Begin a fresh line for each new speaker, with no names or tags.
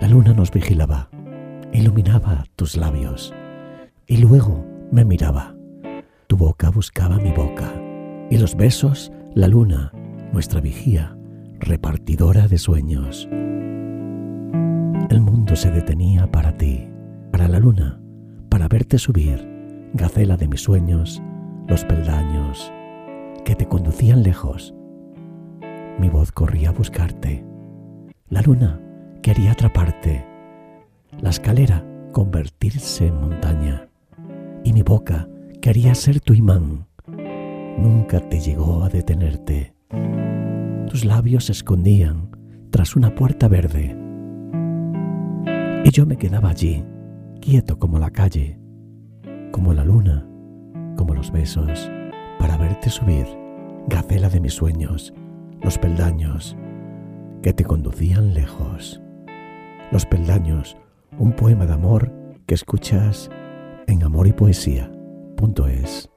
La luna nos vigilaba, iluminaba tus labios y luego me miraba. Tu boca buscaba mi boca y los besos, la luna, nuestra vigía, repartidora de sueños. El mundo se detenía para ti, para la luna, para verte subir, gacela de mis sueños, los peldaños que te conducían lejos. Mi voz corría a buscarte. La luna quería atraparte. La escalera convertirse en montaña. Y mi boca quería ser tu imán. Nunca te llegó a detenerte. Tus labios se escondían tras una puerta verde. Y yo me quedaba allí, quieto como la calle, como la luna, como los besos, para verte subir, gacela de mis sueños, los peldaños que te conducían lejos. Los peldaños, un poema de amor que escuchas en amor y poesía.es.